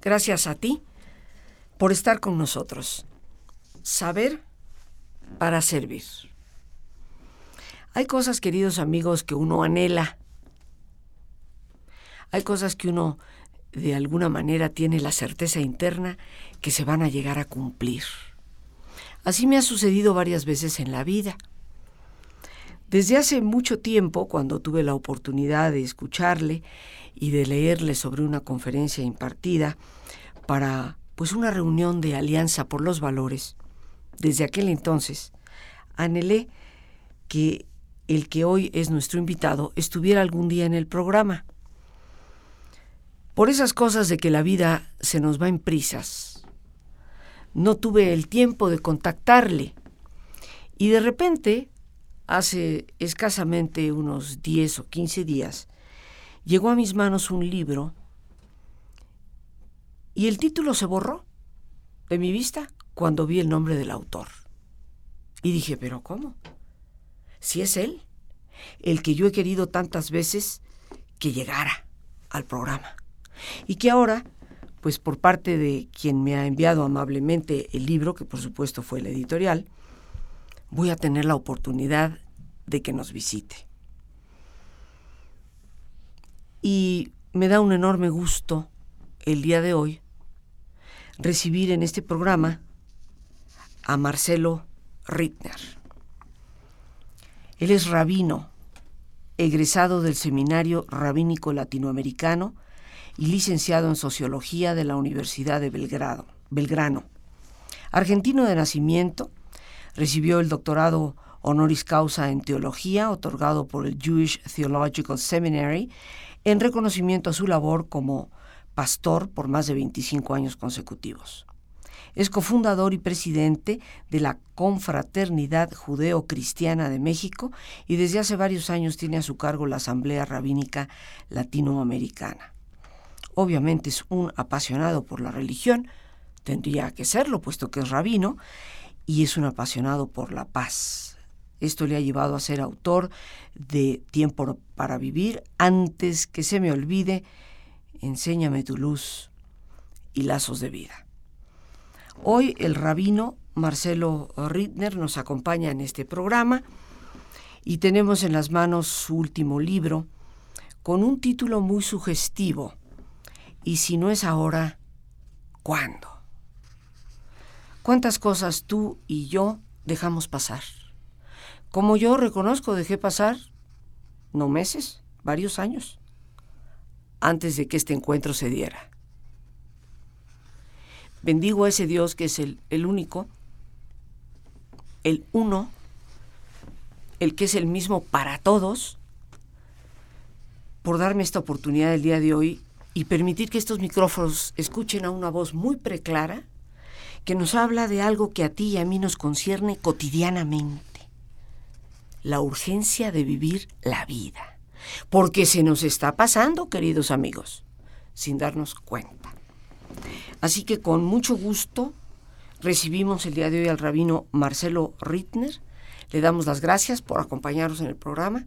Gracias a ti por estar con nosotros. Saber para servir. Hay cosas, queridos amigos, que uno anhela. Hay cosas que uno de alguna manera tiene la certeza interna que se van a llegar a cumplir. Así me ha sucedido varias veces en la vida. Desde hace mucho tiempo, cuando tuve la oportunidad de escucharle y de leerle sobre una conferencia impartida para pues una reunión de Alianza por los Valores, desde aquel entonces anhelé que el que hoy es nuestro invitado estuviera algún día en el programa. Por esas cosas de que la vida se nos va en prisas. No tuve el tiempo de contactarle. Y de repente, hace escasamente unos 10 o 15 días, llegó a mis manos un libro y el título se borró de mi vista cuando vi el nombre del autor. Y dije, pero ¿cómo? Si es él, el que yo he querido tantas veces que llegara al programa. Y que ahora, pues por parte de quien me ha enviado amablemente el libro, que por supuesto fue el editorial, voy a tener la oportunidad de que nos visite. Y me da un enorme gusto el día de hoy recibir en este programa a Marcelo Rittner. Él es rabino, egresado del Seminario Rabínico Latinoamericano y licenciado en Sociología de la Universidad de Belgrado, Belgrano. Argentino de nacimiento, recibió el doctorado honoris causa en teología otorgado por el Jewish Theological Seminary en reconocimiento a su labor como pastor por más de 25 años consecutivos. Es cofundador y presidente de la Confraternidad Judeo-Cristiana de México y desde hace varios años tiene a su cargo la Asamblea Rabínica Latinoamericana. Obviamente es un apasionado por la religión, tendría que serlo puesto que es rabino, y es un apasionado por la paz. Esto le ha llevado a ser autor de Tiempo para Vivir, antes que se me olvide, Enséñame tu luz y lazos de vida. Hoy el rabino Marcelo Rittner nos acompaña en este programa y tenemos en las manos su último libro con un título muy sugestivo. Y si no es ahora, ¿cuándo? ¿Cuántas cosas tú y yo dejamos pasar? Como yo reconozco, dejé pasar, no meses, varios años antes de que este encuentro se diera. Bendigo a ese Dios que es el, el único, el uno, el que es el mismo para todos, por darme esta oportunidad el día de hoy y permitir que estos micrófonos escuchen a una voz muy preclara que nos habla de algo que a ti y a mí nos concierne cotidianamente, la urgencia de vivir la vida porque se nos está pasando, queridos amigos, sin darnos cuenta. Así que con mucho gusto recibimos el día de hoy al rabino Marcelo Rittner. Le damos las gracias por acompañarnos en el programa.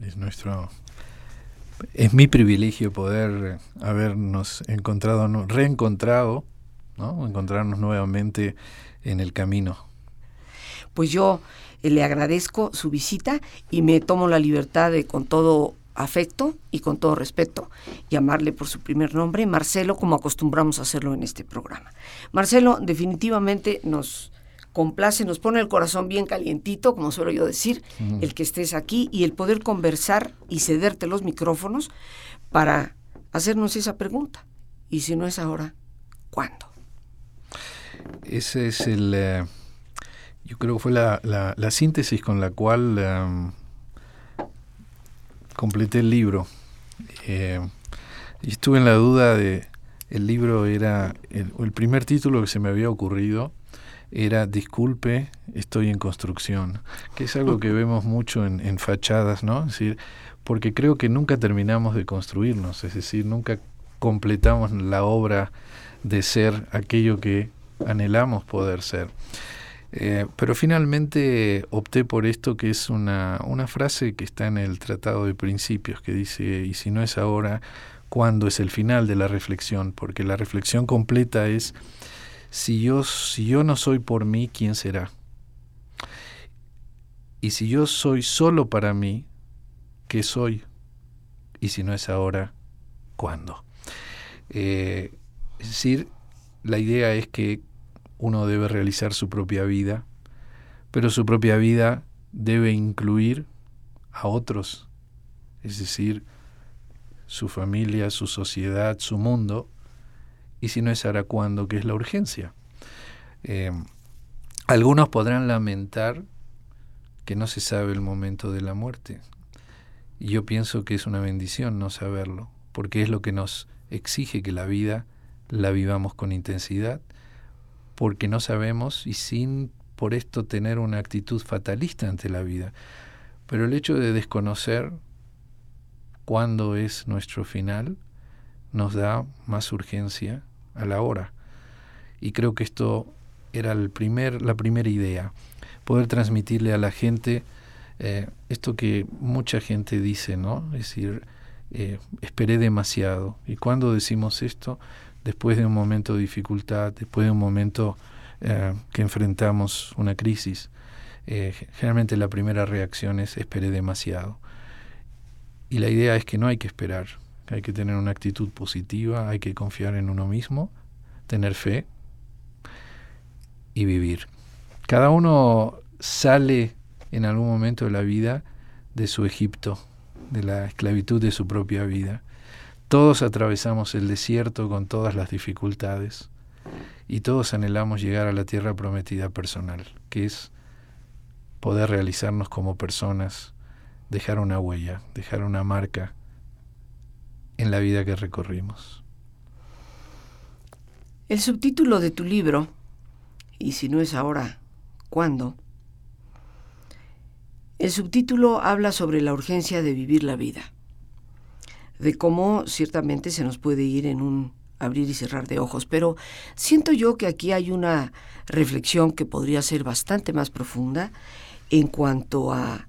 Es nuestro es mi privilegio poder habernos encontrado, reencontrado, ¿no? encontrarnos nuevamente en el camino. Pues yo eh, le agradezco su visita y me tomo la libertad de con todo afecto y con todo respeto llamarle por su primer nombre, Marcelo, como acostumbramos a hacerlo en este programa. Marcelo definitivamente nos complace, nos pone el corazón bien calientito, como suelo yo decir, el que estés aquí y el poder conversar y cederte los micrófonos para hacernos esa pregunta. Y si no es ahora, ¿cuándo? Ese es el... Eh, yo creo que fue la, la, síntesis con la cual em, completé el libro. Eh, y estuve en la duda de, el libro era, el, el, primer título que se me había ocurrido era Disculpe, estoy en construcción, que es algo que vemos mucho en, en fachadas, ¿no? Es decir, porque creo que nunca terminamos de construirnos, es decir, nunca completamos la obra de ser aquello que anhelamos poder ser. Eh, pero finalmente opté por esto, que es una, una frase que está en el Tratado de Principios, que dice, y si no es ahora, ¿cuándo es el final de la reflexión? Porque la reflexión completa es, si yo, si yo no soy por mí, ¿quién será? Y si yo soy solo para mí, ¿qué soy? Y si no es ahora, ¿cuándo? Eh, es decir, la idea es que uno debe realizar su propia vida, pero su propia vida debe incluir a otros, es decir, su familia, su sociedad, su mundo, y si no es ahora cuándo, que es la urgencia. Eh, algunos podrán lamentar que no se sabe el momento de la muerte, y yo pienso que es una bendición no saberlo, porque es lo que nos exige que la vida la vivamos con intensidad porque no sabemos y sin por esto tener una actitud fatalista ante la vida. Pero el hecho de desconocer cuándo es nuestro final nos da más urgencia a la hora. Y creo que esto era el primer, la primera idea, poder transmitirle a la gente eh, esto que mucha gente dice, ¿no? Es decir, eh, esperé demasiado. Y cuando decimos esto, después de un momento de dificultad, después de un momento eh, que enfrentamos una crisis, eh, generalmente la primera reacción es esperé demasiado. Y la idea es que no hay que esperar, hay que tener una actitud positiva, hay que confiar en uno mismo, tener fe y vivir. Cada uno sale en algún momento de la vida de su Egipto, de la esclavitud de su propia vida. Todos atravesamos el desierto con todas las dificultades y todos anhelamos llegar a la tierra prometida personal, que es poder realizarnos como personas, dejar una huella, dejar una marca en la vida que recorrimos. El subtítulo de tu libro, y si no es ahora, ¿cuándo? El subtítulo habla sobre la urgencia de vivir la vida de cómo ciertamente se nos puede ir en un abrir y cerrar de ojos, pero siento yo que aquí hay una reflexión que podría ser bastante más profunda en cuanto a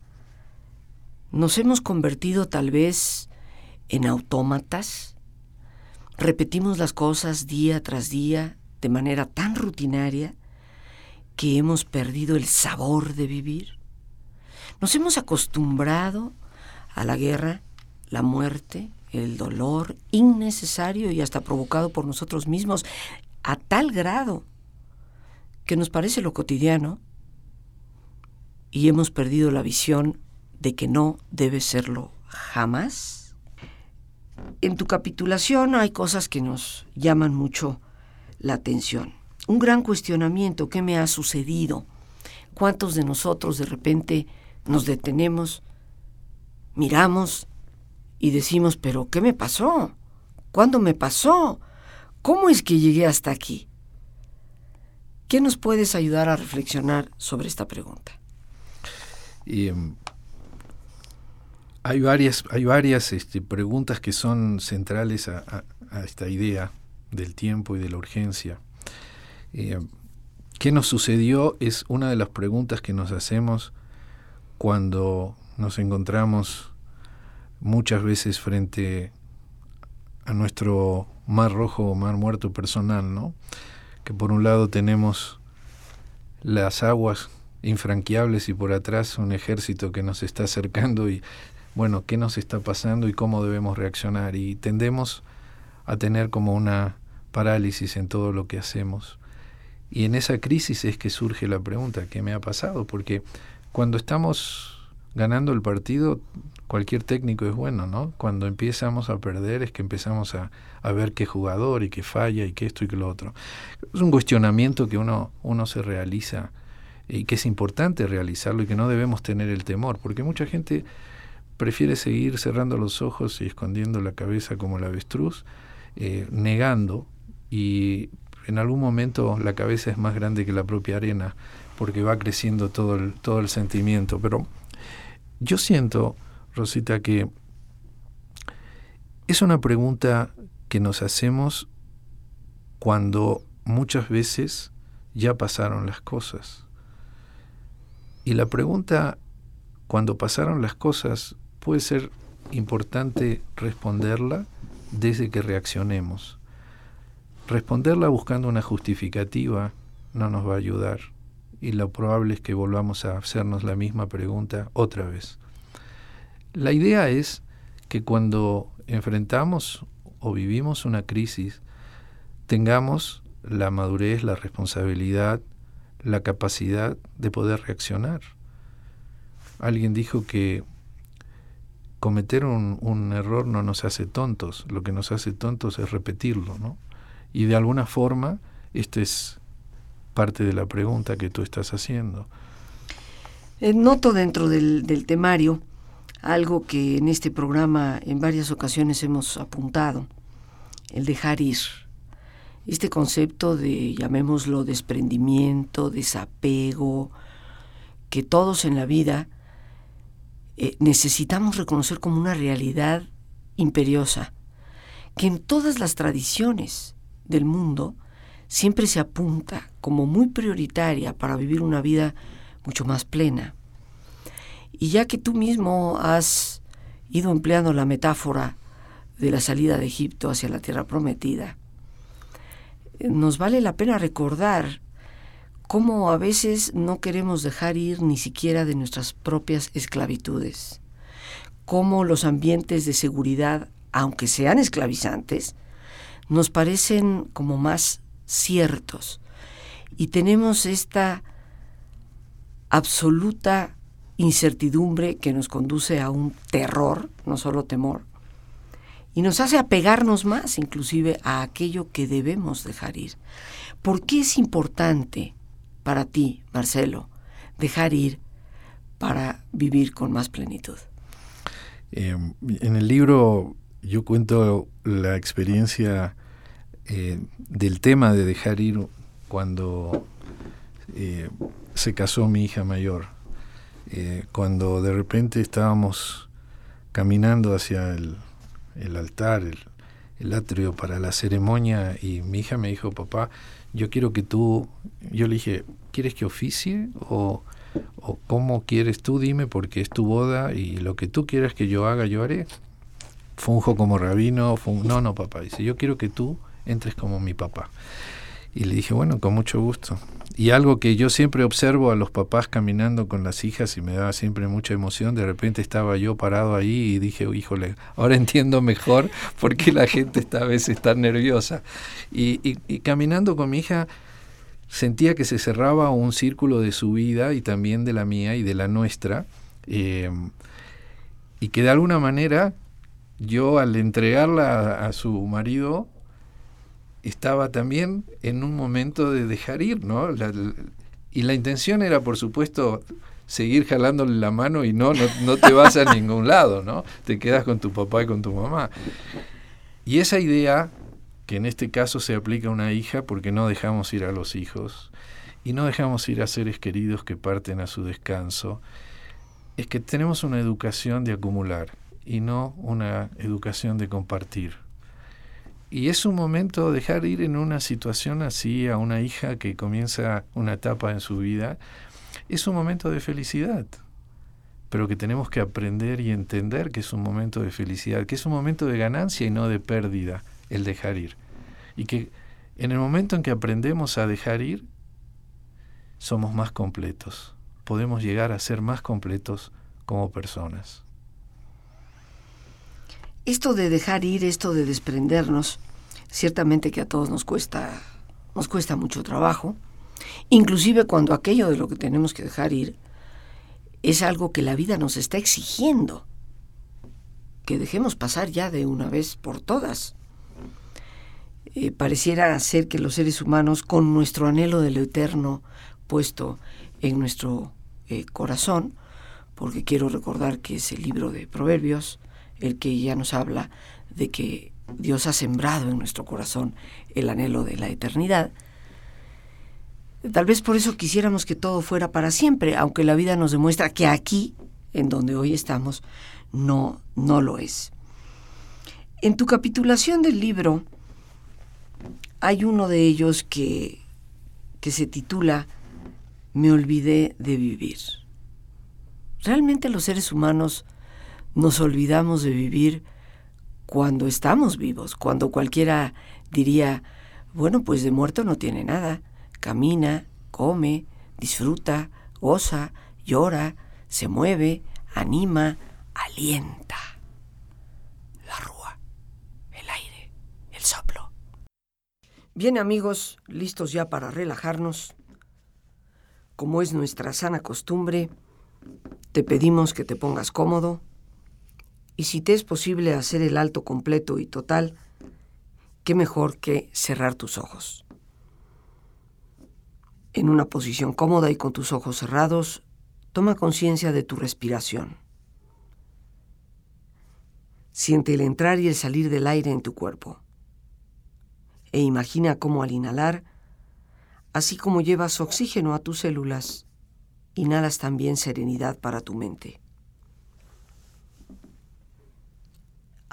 nos hemos convertido tal vez en autómatas, repetimos las cosas día tras día de manera tan rutinaria que hemos perdido el sabor de vivir. Nos hemos acostumbrado a la guerra, la muerte, el dolor innecesario y hasta provocado por nosotros mismos, a tal grado que nos parece lo cotidiano y hemos perdido la visión de que no debe serlo jamás. En tu capitulación hay cosas que nos llaman mucho la atención. Un gran cuestionamiento, ¿qué me ha sucedido? ¿Cuántos de nosotros de repente nos detenemos, miramos y decimos, pero ¿qué me pasó? ¿Cuándo me pasó? ¿Cómo es que llegué hasta aquí? ¿Qué nos puedes ayudar a reflexionar sobre esta pregunta? Em, hay varias, hay varias este, preguntas que son centrales a, esta idea del tiempo y de la urgencia. Em, ¿Qué nos sucedió? Es una de las preguntas que nos hacemos cuando nos encontramos muchas veces frente a nuestro mar rojo o mar muerto personal, ¿no? Que por un lado tenemos las aguas infranqueables y por atrás un ejército que nos está acercando y bueno, qué nos está pasando y cómo debemos reaccionar y tendemos a tener como una parálisis en todo lo que hacemos. Y en esa crisis es que surge la pregunta, ¿qué me ha pasado? Porque cuando estamos ganando el partido cualquier técnico es bueno, ¿no? Cuando empezamos a perder es que empezamos a, ver qué jugador y qué falla y qué esto y qué lo otro. Es un cuestionamiento que uno, uno se realiza y que es importante realizarlo y que no debemos tener el temor, porque mucha gente prefiere seguir cerrando los ojos y escondiendo la cabeza como la avestruz, eh, negando y en algún momento la cabeza es más grande que la propia arena porque va creciendo todo el, todo el sentimiento. Pero yo siento Rosita, que es una pregunta que nos hacemos cuando muchas veces ya pasaron las cosas. Y la pregunta, cuando pasaron las cosas, puede ser importante responderla desde que reaccionemos. Responderla buscando una justificativa no nos va a ayudar y lo probable es que volvamos a hacernos la misma pregunta otra vez. La idea es que cuando enfrentamos o vivimos una crisis, tengamos la madurez, la responsabilidad, la capacidad de poder reaccionar. Alguien dijo que cometer un, error no nos hace tontos, lo que nos hace tontos es repetirlo, ¿no? Y de alguna forma, esta es parte de la pregunta que tú estás haciendo. Eh, noto dentro del, del temario algo que en este programa en varias ocasiones hemos apuntado, el dejar ir. Este concepto de, llamémoslo, desprendimiento, desapego, que todos en la vida eh, necesitamos reconocer como una realidad imperiosa, que en todas las tradiciones del mundo siempre se apunta como muy prioritaria para vivir una vida mucho más plena. Y ya que tú mismo has ido empleando la metáfora de la salida de Egipto hacia la tierra prometida, nos vale la pena recordar cómo a veces no queremos dejar ir ni siquiera de nuestras propias esclavitudes, cómo los ambientes de seguridad, aunque sean esclavizantes, nos parecen como más ciertos. Y tenemos esta absoluta incertidumbre que nos conduce a un terror, no solo temor, y nos hace apegarnos más inclusive a aquello que debemos dejar ir. ¿Por qué es importante para ti, Marcelo, dejar ir para vivir con más plenitud? Em, en el libro yo cuento la experiencia eh, del tema de dejar ir cuando eh, se casó mi hija mayor. Eh, cuando de repente estábamos caminando hacia el, altar, el, atrio para la ceremonia y mi hija me dijo, papá, yo quiero que tú, yo le dije, ¿quieres que oficie o, o cómo quieres tú? Dime porque es tu boda y lo que tú quieras que yo haga, yo haré. Funjo como rabino, no, no, papá, dice, yo quiero que tú entres como mi papá. Y le dije, bueno, con mucho gusto. Y algo que yo siempre observo a los papás caminando con las hijas y me daba siempre mucha emoción, de repente estaba yo parado ahí y dije, híjole, ahora entiendo mejor por qué la gente está a veces tan nerviosa. Y, caminando con mi hija sentía que se cerraba un círculo de su vida y también de la mía y de la nuestra. Eh, y que de alguna manera yo al entregarla a su marido estaba también en un momento de dejar ir, ¿no? y la intención era, por supuesto, seguir jalándole la mano y no, no, te vas a ningún lado, ¿no? Te quedas con tu papá y con tu mamá. Y esa idea, que en este caso se aplica a una hija porque no dejamos ir a los hijos y no dejamos ir a seres queridos que parten a su descanso, es que tenemos una educación de acumular y no una educación de compartir. Y es un momento dejar ir en una situación así a una hija que comienza una etapa en su vida. Es un momento de felicidad, pero que tenemos que aprender y entender que es un momento de felicidad, que es un momento de ganancia y no de pérdida el dejar ir. Y que en el momento en que aprendemos a dejar ir, somos más completos. Podemos llegar a ser más completos como personas. Esto de dejar ir, esto de desprendernos, ciertamente que a todos nos cuesta, nos cuesta mucho trabajo, inclusive cuando aquello de lo que tenemos que dejar ir es algo que la vida nos está exigiendo, que dejemos pasar ya de una vez por todas. Eh, pareciera ser que los seres humanos, con nuestro anhelo de lo eterno puesto en nuestro eh, corazón, porque quiero recordar que es el libro de Proverbios el que ya nos habla de que Dios ha sembrado en nuestro corazón el anhelo de la eternidad. Tal vez por eso quisiéramos que todo fuera para siempre, aunque la vida nos demuestra que aquí, en donde hoy estamos, no, no lo es. En tu capitulación del libro hay uno de ellos que, que se titula Me olvidé de vivir. Realmente los seres humanos nos olvidamos de vivir cuando estamos vivos, cuando cualquiera diría, bueno, pues de muerto no tiene nada, camina, come, disfruta, goza, llora, se mueve, anima, alienta. La rúa, el aire, el soplo. Bien amigos, listos ya para relajarnos. Como es nuestra sana costumbre, te pedimos que te pongas cómodo y si te es posible hacer el alto completo y total, qué mejor que cerrar tus ojos. En una posición cómoda y con tus ojos cerrados, toma conciencia de tu respiración. Siente el entrar y el salir del aire en tu cuerpo. E imagina cómo al inhalar, así como llevas oxígeno a tus células, inhalas también serenidad para tu mente.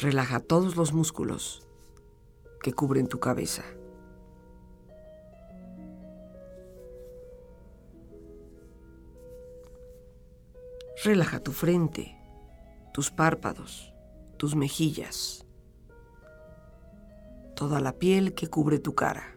Relaja todos los músculos que cubren tu cabeza. Relaja tu frente, tus párpados, tus mejillas, toda la piel que cubre tu cara.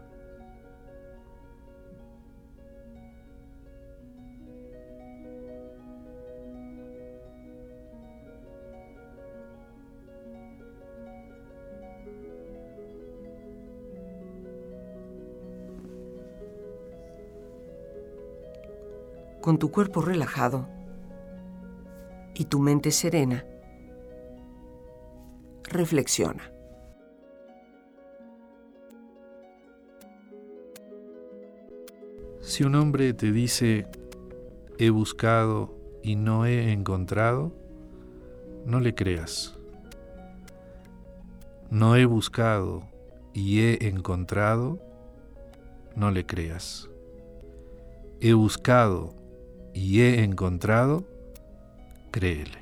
Con tu cuerpo relajado y tu mente serena, reflexiona. Si un hombre te dice, he buscado y no he encontrado, no le creas. No he buscado y he encontrado, no le creas. He buscado y he encontrado, créele.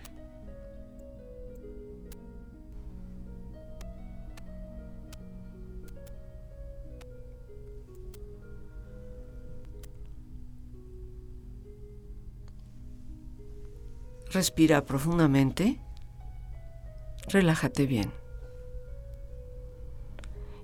Respira profundamente. Relájate bien.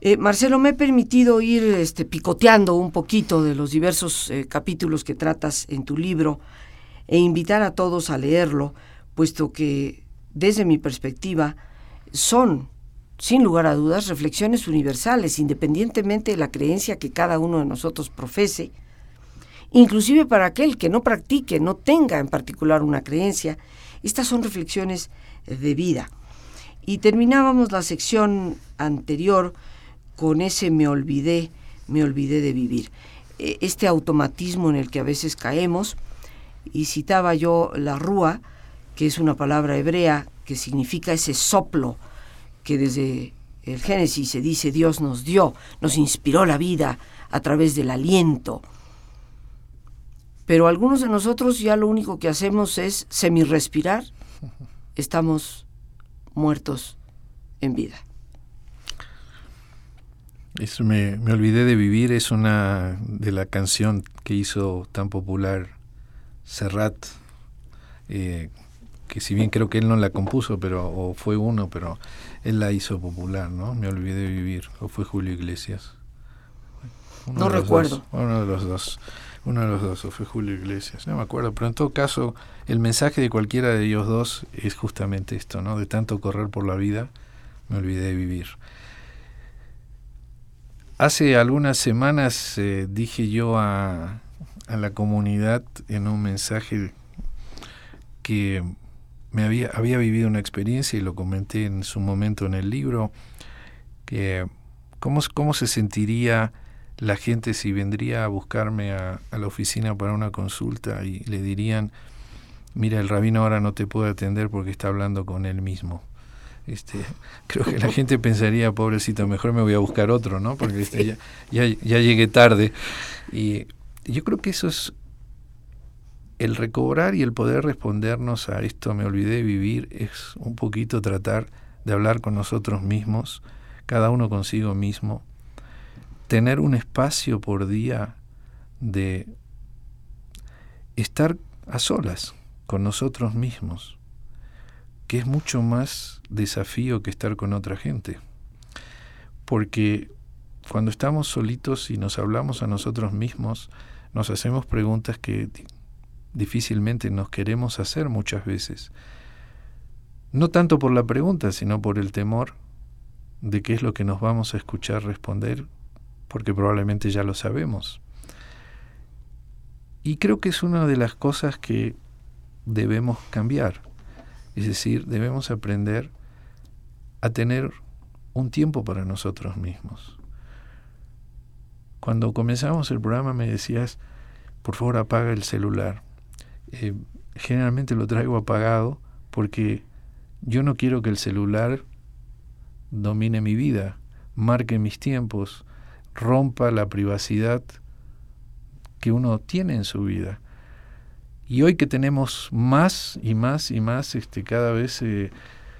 Eh, Marcelo, me he permitido ir este, picoteando un poquito de los diversos eh, capítulos que tratas en tu libro e invitar a todos a leerlo, puesto que desde mi perspectiva son, sin lugar a dudas, reflexiones universales, independientemente de la creencia que cada uno de nosotros profese, inclusive para aquel que no practique, no tenga en particular una creencia, estas son reflexiones de vida. Y terminábamos la sección anterior con ese me olvidé, me olvidé de vivir. E, este automatismo en el que a veces caemos, y citaba yo la rúa, que es una palabra hebrea que significa ese soplo que desde el Génesis se dice Dios nos dio, nos inspiró la vida a través del aliento. Pero algunos de nosotros ya lo único que hacemos es semi-respirar, estamos muertos en vida. Eso me, olvidé de vivir, es una de la canción que hizo tan popular Serrat, eh, que si bien creo que él no la compuso, pero o fue uno, pero él la hizo popular, ¿no? Me olvidé de vivir, o fue Julio Iglesias. no recuerdo. uno de los dos. Uno de los dos, o fue Julio Iglesias, no me acuerdo, pero en todo caso, el mensaje de cualquiera de ellos dos es justamente esto, ¿no? De tanto correr por la vida, me olvidé de vivir. Hace algunas semanas eh, dije yo a, a, la comunidad en un mensaje que me había, había vivido una experiencia y lo comenté en su momento en el libro, que cómo, cómo se sentiría la gente si vendría a buscarme a, la oficina para una consulta y le dirían, mira, el rabino ahora no te puede atender porque está hablando con él mismo. Este, creo que la gente pensaría, pobrecito, mejor me voy a buscar otro, ¿no? Porque este, ya, ya, ya llegué tarde. Y yo creo que eso es el recobrar y el poder respondernos a esto, me olvidé de vivir, es un poquito tratar de hablar con nosotros mismos, cada uno consigo mismo, tener un espacio por día de estar a solas con nosotros mismos, que es mucho más desafío que estar con otra gente. Porque cuando estamos solitos y nos hablamos a nosotros mismos, nos hacemos preguntas que difícilmente nos queremos hacer muchas veces. No tanto por la pregunta, sino por el temor de qué es lo que nos vamos a escuchar responder porque probablemente ya lo sabemos. Y creo que es una de las cosas que debemos cambiar. Es decir, debemos aprender a tener un tiempo para nosotros mismos. Cuando comenzamos el programa me decías, por favor apaga el celular. Eh, generalmente lo traigo apagado porque yo no quiero que el celular domine mi vida, marque mis tiempos, rompa la privacidad que uno tiene en su vida. Y hoy que tenemos más y más y más este, cada vez eh,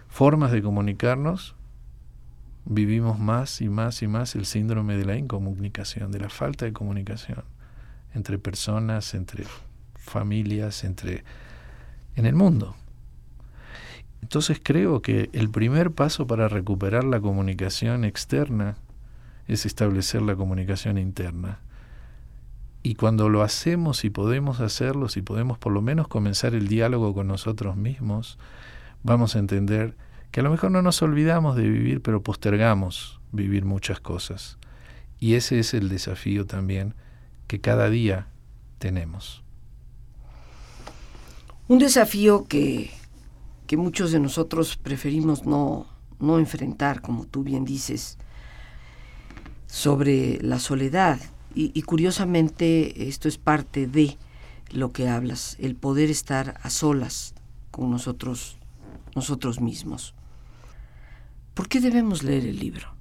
formas de comunicarnos, vivimos más y más y más el síndrome de la incomunicación, de la falta de comunicación entre personas, entre familias, entre en el mundo. Entonces creo que el primer paso para recuperar la comunicación externa es establecer la comunicación interna. Y cuando lo hacemos y podemos hacerlo, si podemos por lo menos comenzar el diálogo con nosotros mismos, vamos a entender que a lo mejor no nos olvidamos de vivir, pero postergamos vivir muchas cosas. Y ese es el desafío también que cada día tenemos. Un desafío que, que muchos de nosotros preferimos no, no enfrentar, como tú bien dices, sobre la soledad. Y, curiosamente esto es parte de lo que hablas, el poder estar a solas con nosotros, nosotros mismos. ¿Por qué debemos leer el libro?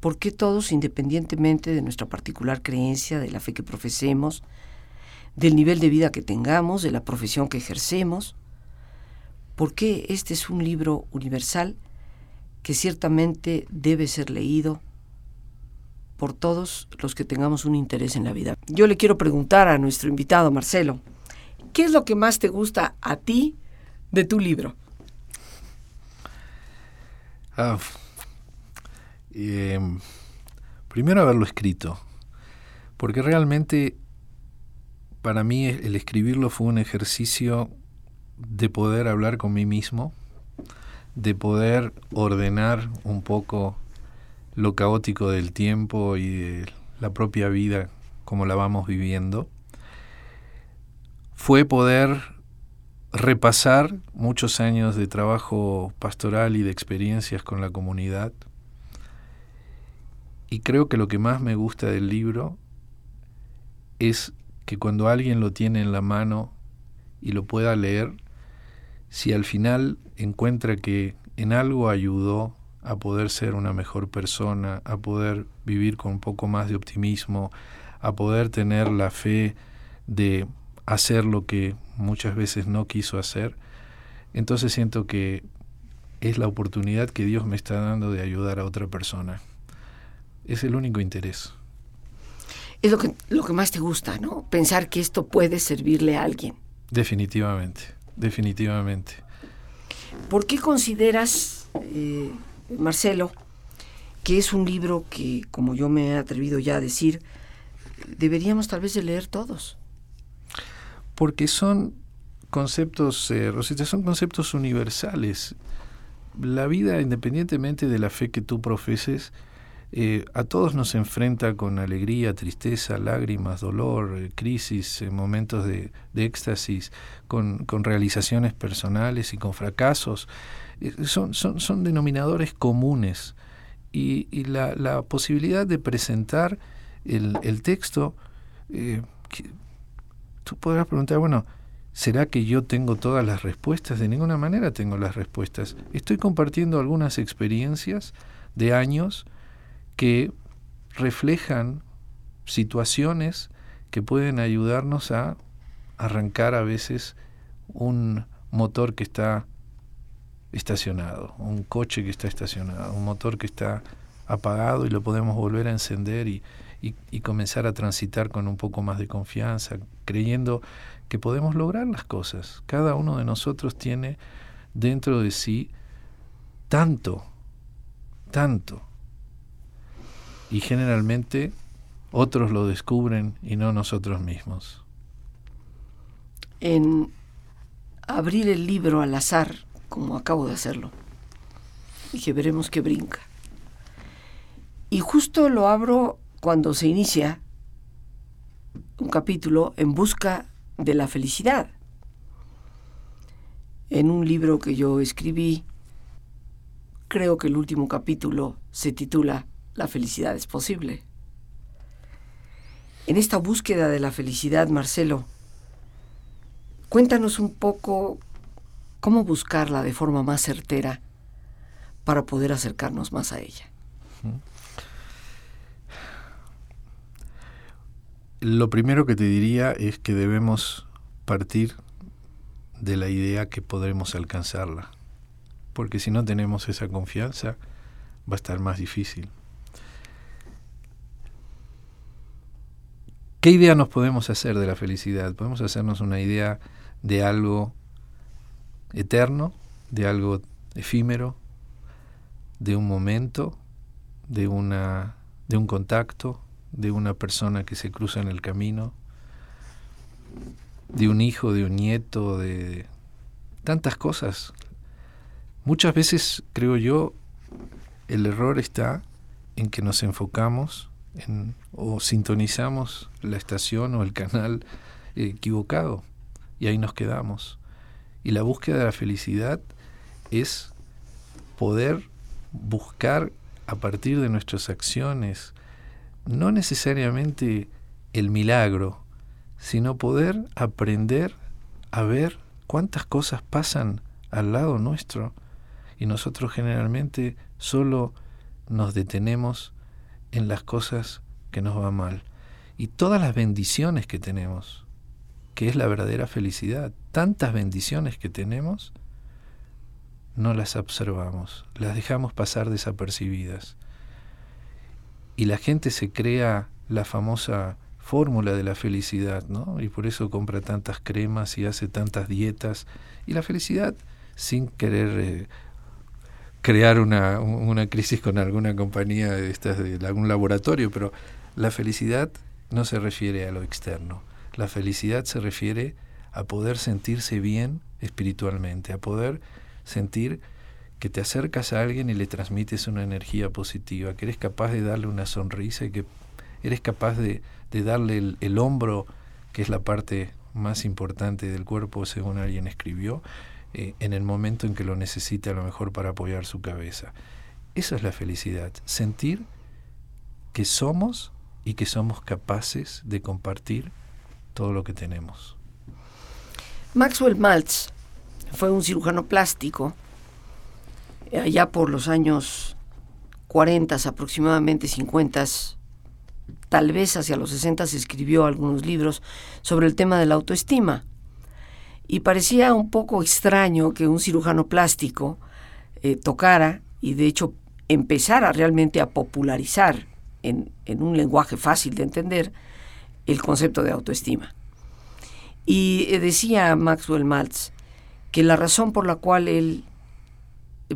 ¿Por qué todos, independientemente de nuestra particular creencia, de la fe que profesemos, del nivel de vida que tengamos, de la profesión que ejercemos, por qué este es un libro universal que ciertamente debe ser leído por todos los que tengamos un interés en la vida. Yo le quiero preguntar a nuestro invitado, Marcelo, ¿qué es lo que más te gusta a ti de tu libro? Ah, em, primero haberlo escrito, porque realmente para mí el escribirlo fue un ejercicio de poder hablar con mí mismo, de poder ordenar un poco lo caótico del tiempo y de la propia vida como la vamos viviendo, fue poder repasar muchos años de trabajo pastoral y de experiencias con la comunidad. Y creo que lo que más me gusta del libro es que cuando alguien lo tiene en la mano y lo pueda leer, si al final encuentra que en algo ayudó a poder ser una mejor persona, a poder vivir con un poco más de optimismo, a poder tener la fe de hacer lo que muchas veces no quiso hacer, entonces siento que es la oportunidad que Dios me está dando de ayudar a otra persona. Es el único interés. Es lo que, lo que más te gusta, ¿no? Pensar que esto puede servirle a alguien. Definitivamente definitivamente. ¿Por qué consideras, eh, Marcelo, que es un libro que, como yo me he atrevido ya a decir, deberíamos tal vez de leer todos? Porque son conceptos, eh, Rosita, son conceptos universales. La vida, independientemente de la fe que tú profeses, eh, a todos nos enfrenta con alegría, tristeza, lágrimas, dolor, eh, crisis, eh, momentos de, éxtasis, con, realizaciones personales y con fracasos. son, son, son, denominadores comunes y, la, posibilidad de presentar el, texto, tú podrás preguntar, bueno, ¿será que yo tengo todas las respuestas? De ninguna manera tengo las respuestas. Estoy compartiendo algunas experiencias de años, que reflejan situaciones que pueden ayudarnos a arrancar a veces un motor que está estacionado, un coche que está estacionado, un motor que está apagado y lo podemos volver a encender y, comenzar a transitar con un poco más de confianza, creyendo que podemos lograr las cosas. Cada uno de nosotros tiene dentro de sí tanto, tanto y generalmente otros lo descubren y no nosotros mismos. En abrir el libro al azar, como acabo de hacerlo, dije, veremos qué brinca. Y justo lo abro cuando se inicia un capítulo en busca de la felicidad. En un libro que yo escribí, creo que el último capítulo se titula la felicidad es posible. En esta búsqueda de la felicidad, Marcelo, cuéntanos un poco cómo buscarla de forma más certera para poder acercarnos más a ella. Lo primero que te diría es que debemos partir de la idea que podremos alcanzarla, porque si no tenemos esa confianza va a estar más difícil. ¿Qué idea nos podemos hacer de la felicidad? Podemos hacernos una idea de algo eterno, de algo efímero, de un momento, de una de un contacto, de una persona que se cruza en el camino, de un hijo, de un nieto, de tantas cosas. Muchas veces, creo yo, el error está en que nos enfocamos o sintonizamos la estación o el canal equivocado y ahí nos quedamos. Y la búsqueda de la felicidad es poder buscar a partir de nuestras acciones, no necesariamente el milagro, sino poder aprender a ver cuántas cosas pasan al lado nuestro y nosotros generalmente solo nos detenemos en las cosas que nos van mal y todas las bendiciones que tenemos, que es la verdadera felicidad, tantas bendiciones que tenemos, no las observamos, las dejamos pasar desapercibidas. Y la gente se crea la famosa fórmula de la felicidad, ¿no? Y por eso compra tantas cremas y hace tantas dietas. Y la felicidad, sin querer eh, crear una, una, crisis con alguna compañía de estas de algún laboratorio, pero la felicidad no se refiere a lo externo. La felicidad se refiere a poder sentirse bien espiritualmente, a poder sentir que te acercas a alguien y le transmites una energía positiva, que eres capaz de darle una sonrisa y que eres capaz de, darle el, hombro, que es la parte más importante del cuerpo, según alguien escribió, eh, en el momento en que lo necesita a lo mejor para apoyar su cabeza. Esa es la felicidad, sentir que somos y que somos capaces de compartir todo lo que tenemos. Maxwell Maltz fue un cirujano plástico allá por los años 40, aproximadamente 50, tal vez hacia los 60 se escribió algunos libros sobre el tema de la autoestima. Y parecía un poco extraño que un cirujano plástico eh, tocara y de hecho empezara realmente a popularizar en, en un lenguaje fácil de entender el concepto de autoestima. Y eh, decía Maxwell Maltz que la razón por la cual él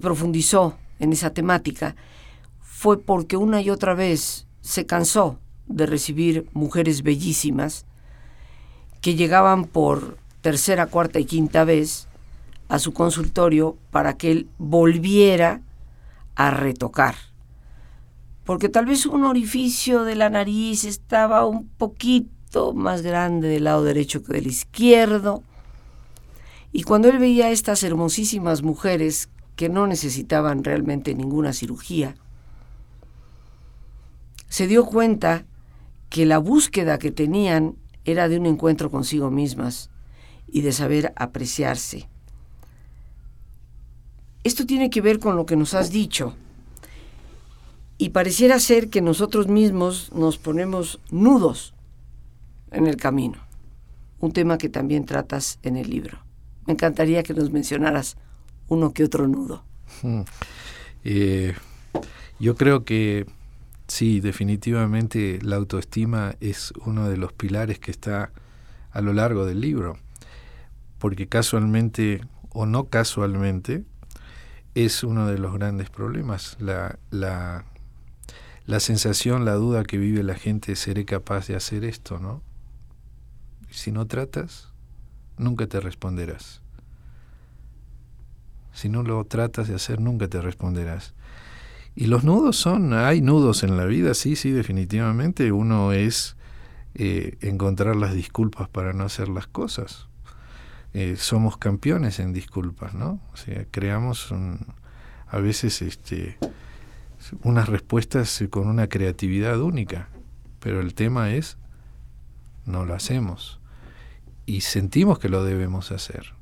profundizó en esa temática fue porque una y otra vez se cansó de recibir mujeres bellísimas que llegaban por tercera, cuarta y quinta vez a su consultorio para que él volviera a retocar. Porque tal vez un orificio de la nariz estaba un poquito más grande del lado derecho que del izquierdo. Y cuando él veía a estas hermosísimas mujeres que no necesitaban realmente ninguna cirugía, se dio cuenta que la búsqueda que tenían era de un encuentro consigo mismas y de saber apreciarse. Esto tiene que ver con lo que nos has dicho. Y pareciera ser que nosotros mismos nos ponemos nudos en el camino. Un tema que también tratas en el libro. Me encantaría que nos mencionaras uno que otro nudo. Hmm. Eh, yo creo que Sí, definitivamente la autoestima es uno de los pilares que está a lo largo del libro, porque casualmente o no casualmente es uno de los grandes problemas, la, la, la sensación, la duda que vive la gente, seré capaz de hacer esto, ¿no? Si no tratas, nunca te responderás. Si no lo tratas de hacer, nunca te responderás. Y los nudos son, hay nudos en la vida, sí, sí, definitivamente. Uno es eh, encontrar las disculpas para no hacer las cosas. Eh, somos campeones en disculpas, ¿no? O sea, creamos a veces este, unas respuestas con una creatividad única, pero el tema es, no lo hacemos y sentimos que lo debemos hacer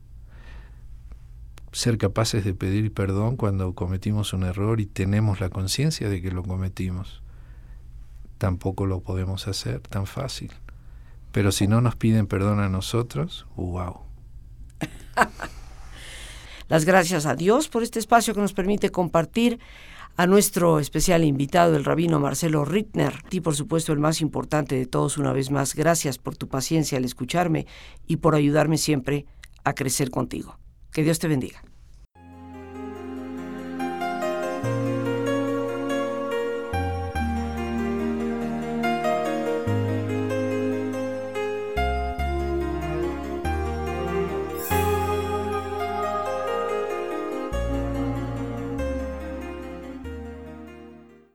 ser capaces de pedir perdón cuando cometimos un error y tenemos la conciencia de que lo cometimos. Tampoco lo podemos hacer tan fácil. Pero si no nos piden perdón a nosotros, wow. Las gracias a Dios por este espacio que nos permite compartir a nuestro especial invitado, el rabino Marcelo Rittner, y por supuesto el más importante de todos una vez más, gracias por tu paciencia al escucharme y por ayudarme siempre a crecer contigo. Que Dios te bendiga.